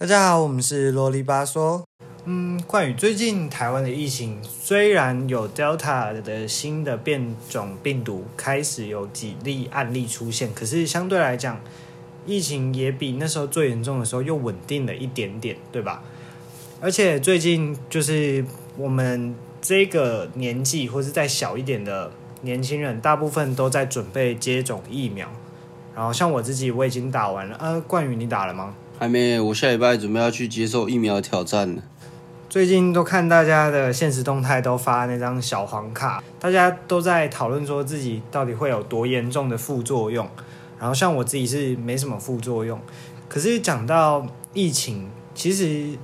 大家好，我们是啰里吧嗦。嗯，关于最近台湾的疫情，虽然有 Delta 的新的变种病毒开始有几例案例出现，可是相对来讲，疫情也比那时候最严重的时候又稳定了一点点，对吧？而且最近就是我们这个年纪或是再小一点的年轻人，大部分都在准备接种疫苗。然后像我自己，我已经打完了。呃，冠宇，你打了吗？还没，我下礼拜准备要去接受疫苗挑战了。最近都看大家的现实动态，都发那张小黄卡，大家都在讨论说自己到底会有多严重的副作用。然后像我自己是没什么副作用，可是讲到疫情，其实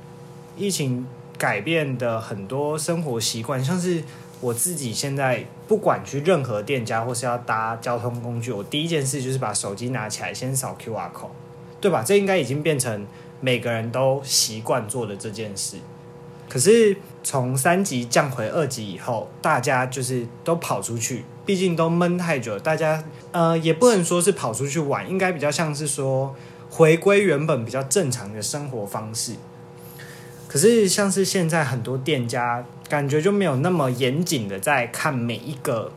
疫情改变的很多生活习惯，像是我自己现在不管去任何店家或是要搭交通工具，我第一件事就是把手机拿起来先扫 QR code，对吧？这应该已经变成每个人都习惯做的这件事。可是从三级降回二级以后，大家就是都跑出去，毕竟都闷太久，大家呃也不能说是跑出去玩，应该比较像是说回归原本比较正常的生活方式。可是像是现在很多店家，感觉就没有那么严谨的在看每一个，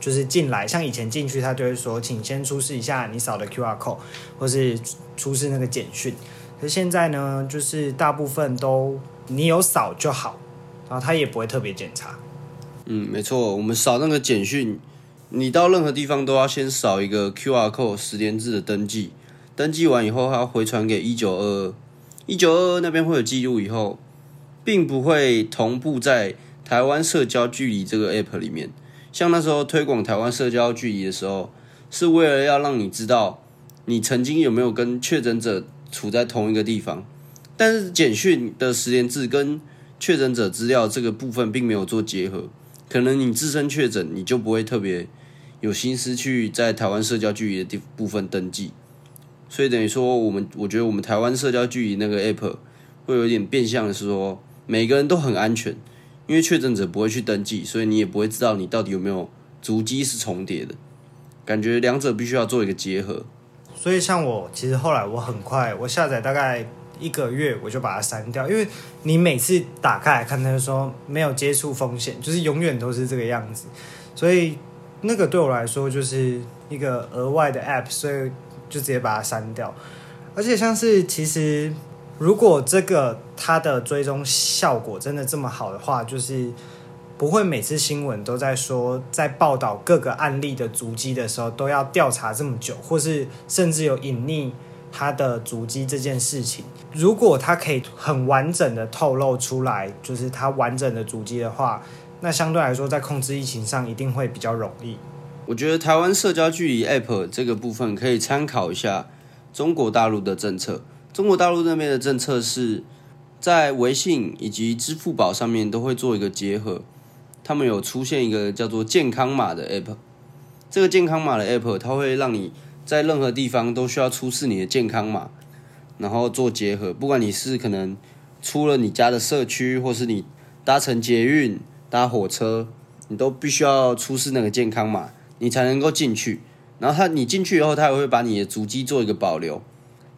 就是进来，像以前进去他就会说，请先出示一下你扫的 QR code，或是出示那个简讯。可是现在呢，就是大部分都。你有扫就好，然后他也不会特别检查。嗯，没错，我们扫那个简讯，你到任何地方都要先扫一个 QR code 十连字的登记，登记完以后还要回传给一九二二，一九二二那边会有记录，以后并不会同步在台湾社交距离这个 app 里面。像那时候推广台湾社交距离的时候，是为了要让你知道你曾经有没有跟确诊者处在同一个地方。但是简讯的十连字跟确诊者资料这个部分并没有做结合，可能你自身确诊，你就不会特别有心思去在台湾社交距离的地部分登记，所以等于说我们我觉得我们台湾社交距离那个 app 会有点变相的是说每个人都很安全，因为确诊者不会去登记，所以你也不会知道你到底有没有足迹是重叠的，感觉两者必须要做一个结合。所以像我其实后来我很快我下载大概。一个月我就把它删掉，因为你每次打开来看，他就说没有接触风险，就是永远都是这个样子，所以那个对我来说就是一个额外的 app，所以就直接把它删掉。而且像是其实如果这个它的追踪效果真的这么好的话，就是不会每次新闻都在说在报道各个案例的足迹的时候都要调查这么久，或是甚至有隐匿。它的足迹这件事情，如果它可以很完整的透露出来，就是它完整的足迹的话，那相对来说在控制疫情上一定会比较容易。我觉得台湾社交距离 App 这个部分可以参考一下中国大陆的政策。中国大陆那边的政策是在微信以及支付宝上面都会做一个结合，他们有出现一个叫做健康码的 App。这个健康码的 App 它会让你。在任何地方都需要出示你的健康码，然后做结合。不管你是可能出了你家的社区，或是你搭乘捷运、搭火车，你都必须要出示那个健康码，你才能够进去。然后他你进去以后，他也会把你的足迹做一个保留。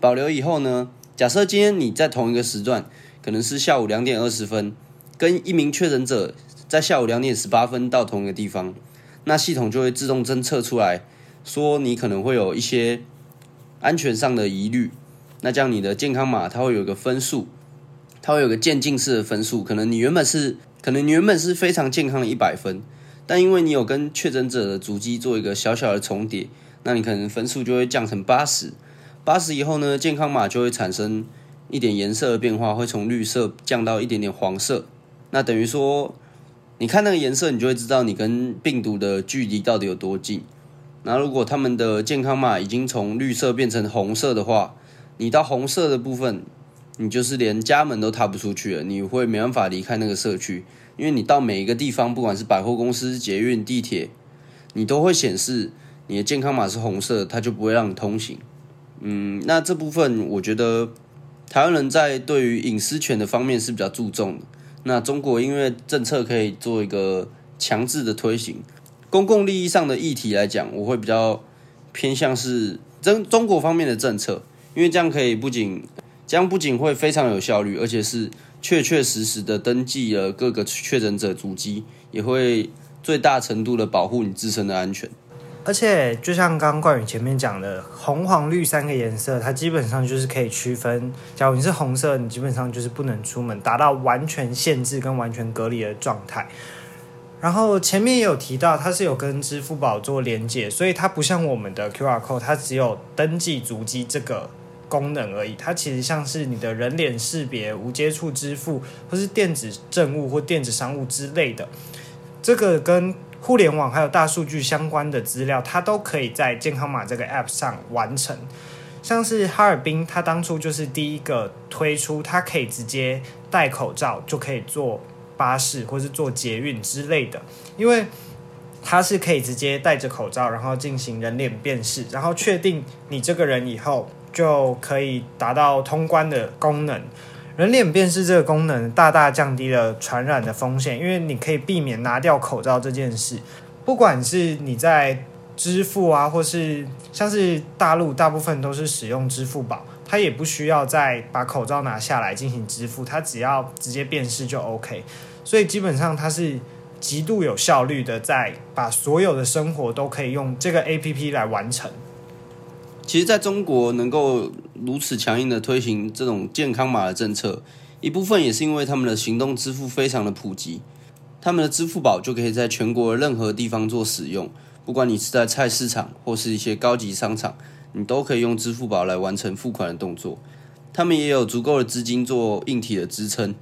保留以后呢，假设今天你在同一个时段，可能是下午两点二十分，跟一名确诊者在下午两点十八分到同一个地方，那系统就会自动侦测出来。说你可能会有一些安全上的疑虑，那这样你的健康码它会有个分数，它会有个渐进式的分数。可能你原本是可能你原本是非常健康的一百分，但因为你有跟确诊者的足迹做一个小小的重叠，那你可能分数就会降成八十。八十以后呢，健康码就会产生一点颜色的变化，会从绿色降到一点点黄色。那等于说，你看那个颜色，你就会知道你跟病毒的距离到底有多近。那如果他们的健康码已经从绿色变成红色的话，你到红色的部分，你就是连家门都踏不出去了，你会没办法离开那个社区，因为你到每一个地方，不管是百货公司、捷运、地铁，你都会显示你的健康码是红色，它就不会让你通行。嗯，那这部分我觉得台湾人在对于隐私权的方面是比较注重的。那中国因为政策可以做一个强制的推行。公共利益上的议题来讲，我会比较偏向是中中国方面的政策，因为这样可以不仅这样不仅会非常有效率，而且是确确实实的登记了各个确诊者足迹，也会最大程度的保护你自身的安全。而且，就像刚刚冠宇前面讲的，红、黄、绿三个颜色，它基本上就是可以区分。假如你是红色，你基本上就是不能出门，达到完全限制跟完全隔离的状态。然后前面也有提到，它是有跟支付宝做连接，所以它不像我们的 QR code，它只有登记足迹这个功能而已。它其实像是你的人脸识别、无接触支付，或是电子政务或电子商务之类的，这个跟。互联网还有大数据相关的资料，它都可以在健康码这个 App 上完成。像是哈尔滨，它当初就是第一个推出，它可以直接戴口罩就可以坐巴士或是坐捷运之类的，因为它是可以直接戴着口罩，然后进行人脸辨识，然后确定你这个人以后，就可以达到通关的功能。人脸辨识这个功能大大降低了传染的风险，因为你可以避免拿掉口罩这件事。不管是你在支付啊，或是像是大陆大部分都是使用支付宝，它也不需要再把口罩拿下来进行支付，它只要直接辨识就 OK。所以基本上它是极度有效率的，在把所有的生活都可以用这个 APP 来完成。其实，在中国能够如此强硬的推行这种健康码的政策，一部分也是因为他们的行动支付非常的普及，他们的支付宝就可以在全国任何地方做使用，不管你是在菜市场或是一些高级商场，你都可以用支付宝来完成付款的动作。他们也有足够的资金做硬体的支撑，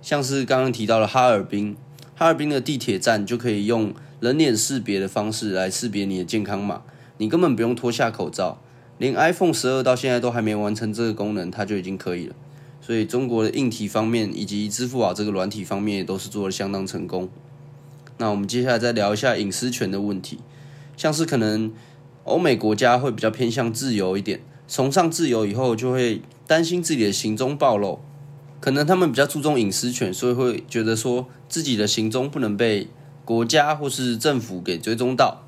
像是刚刚提到的哈尔滨，哈尔滨的地铁站就可以用人脸识别的方式来识别你的健康码，你根本不用脱下口罩。连 iPhone 十二到现在都还没完成这个功能，它就已经可以了。所以中国的硬体方面以及支付宝这个软体方面也都是做的相当成功。那我们接下来再聊一下隐私权的问题，像是可能欧美国家会比较偏向自由一点，崇尚自由以后就会担心自己的行踪暴露，可能他们比较注重隐私权，所以会觉得说自己的行踪不能被国家或是政府给追踪到。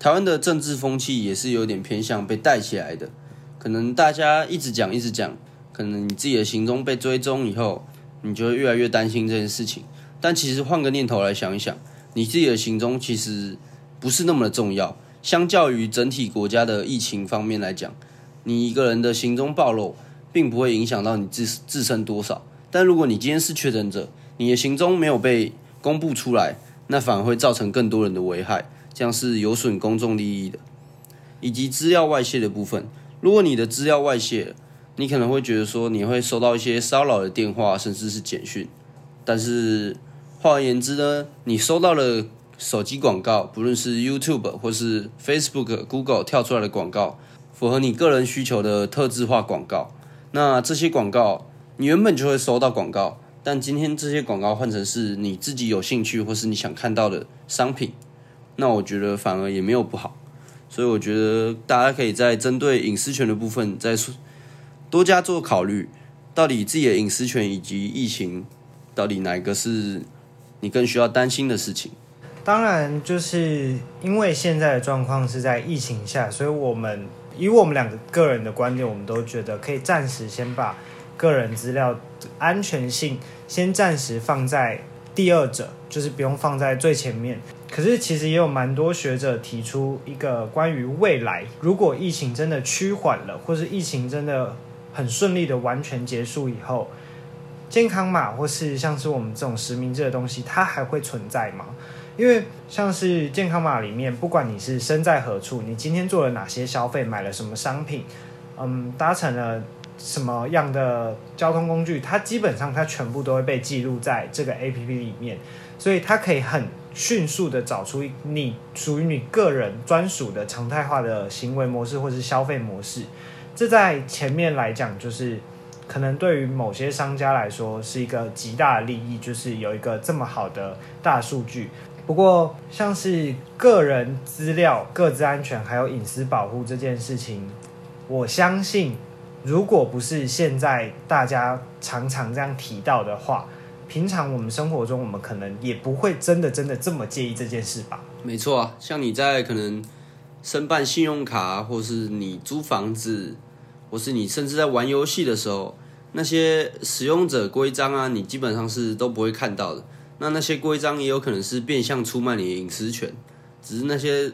台湾的政治风气也是有点偏向被带起来的，可能大家一直讲一直讲，可能你自己的行踪被追踪以后，你就会越来越担心这件事情。但其实换个念头来想一想，你自己的行踪其实不是那么的重要。相较于整体国家的疫情方面来讲，你一个人的行踪暴露，并不会影响到你自自身多少。但如果你今天是确诊者，你的行踪没有被公布出来，那反而会造成更多人的危害。像是有损公众利益的，以及资料外泄的部分。如果你的资料外泄，你可能会觉得说你会收到一些骚扰的电话，甚至是简讯。但是换而言之呢，你收到了手机广告，不论是 YouTube 或是 Facebook、Google 跳出来的广告，符合你个人需求的特质化广告。那这些广告，你原本就会收到广告，但今天这些广告换成是你自己有兴趣或是你想看到的商品。那我觉得反而也没有不好，所以我觉得大家可以在针对隐私权的部分再多加做考虑，到底自己的隐私权以及疫情，到底哪一个是你更需要担心的事情？当然，就是因为现在的状况是在疫情下，所以我们以我们两个个人的观点，我们都觉得可以暂时先把个人资料安全性先暂时放在第二者，就是不用放在最前面。可是，其实也有蛮多学者提出一个关于未来，如果疫情真的趋缓了，或是疫情真的很顺利的完全结束以后，健康码或是像是我们这种实名制的东西，它还会存在吗？因为像是健康码里面，不管你是身在何处，你今天做了哪些消费，买了什么商品，嗯，搭乘了什么样的交通工具，它基本上它全部都会被记录在这个 A P P 里面，所以它可以很。迅速的找出你属于你个人专属的常态化的行为模式或是消费模式，这在前面来讲就是可能对于某些商家来说是一个极大的利益，就是有一个这么好的大数据。不过像是个人资料、各自安全还有隐私保护这件事情，我相信如果不是现在大家常常这样提到的话。平常我们生活中，我们可能也不会真的真的这么介意这件事吧？没错啊，像你在可能申办信用卡，或是你租房子，或是你甚至在玩游戏的时候，那些使用者规章啊，你基本上是都不会看到的。那那些规章也有可能是变相出卖你的隐私权，只是那些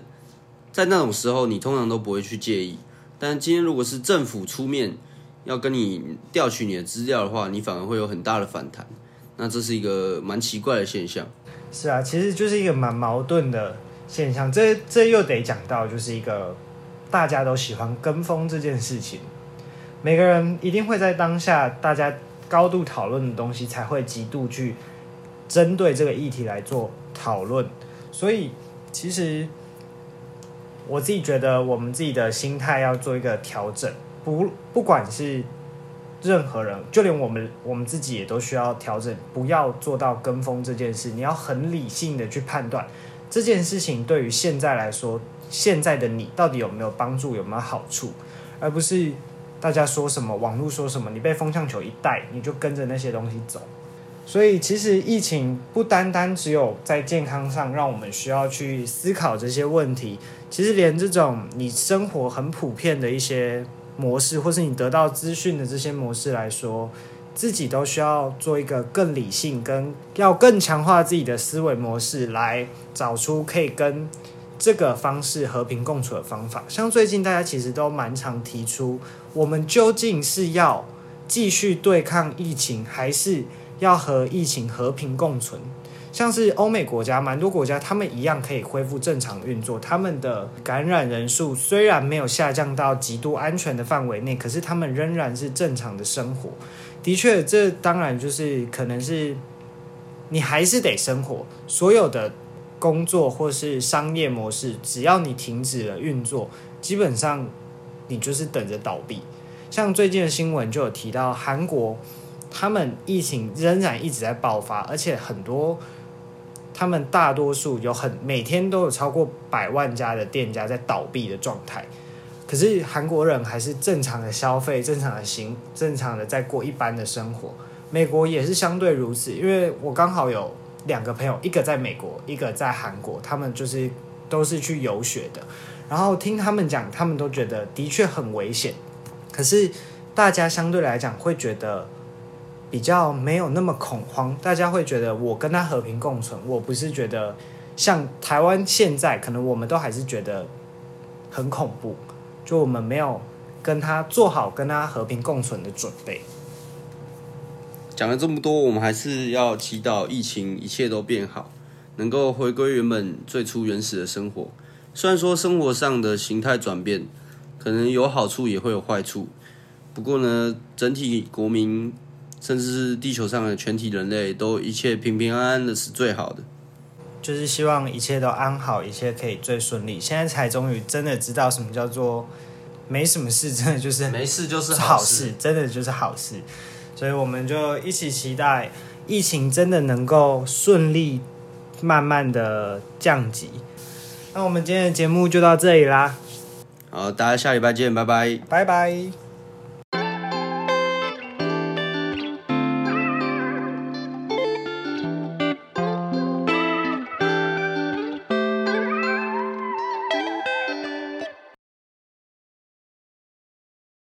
在那种时候你通常都不会去介意。但今天如果是政府出面要跟你调取你的资料的话，你反而会有很大的反弹。那这是一个蛮奇怪的现象。是啊，其实就是一个蛮矛盾的现象。这这又得讲到，就是一个大家都喜欢跟风这件事情。每个人一定会在当下大家高度讨论的东西，才会极度去针对这个议题来做讨论。所以，其实我自己觉得，我们自己的心态要做一个调整。不，不管是任何人，就连我们我们自己也都需要调整，不要做到跟风这件事。你要很理性的去判断这件事情对于现在来说，现在的你到底有没有帮助，有没有好处，而不是。大家说什么，网络说什么，你被风向球一带，你就跟着那些东西走。所以，其实疫情不单单只有在健康上让我们需要去思考这些问题，其实连这种你生活很普遍的一些模式，或是你得到资讯的这些模式来说，自己都需要做一个更理性，跟要更强化自己的思维模式，来找出可以跟。这个方式和平共处的方法，像最近大家其实都蛮常提出，我们究竟是要继续对抗疫情，还是要和疫情和平共存？像是欧美国家，蛮多国家他们一样可以恢复正常运作，他们的感染人数虽然没有下降到极度安全的范围内，可是他们仍然是正常的生活。的确，这当然就是可能是你还是得生活，所有的。工作或是商业模式，只要你停止了运作，基本上你就是等着倒闭。像最近的新闻就有提到，韩国他们疫情仍然一直在爆发，而且很多他们大多数有很每天都有超过百万家的店家在倒闭的状态。可是韩国人还是正常的消费，正常的行，正常的在过一般的生活。美国也是相对如此，因为我刚好有。两个朋友，一个在美国，一个在韩国，他们就是都是去游学的。然后听他们讲，他们都觉得的确很危险。可是大家相对来讲会觉得比较没有那么恐慌，大家会觉得我跟他和平共存。我不是觉得像台湾现在，可能我们都还是觉得很恐怖，就我们没有跟他做好跟他和平共存的准备。讲了这么多，我们还是要祈祷疫情一切都变好，能够回归原本最初原始的生活。虽然说生活上的形态转变，可能有好处也会有坏处，不过呢，整体国民甚至是地球上的全体人类都一切平平安安的是最好的。就是希望一切都安好，一切可以最顺利。现在才终于真的知道什么叫做没什么事，真的就是没事就是好事，真的就是好事。所以我们就一起期待疫情真的能够顺利、慢慢的降级。那我们今天的节目就到这里啦。好，大家下礼拜见，拜拜，拜拜。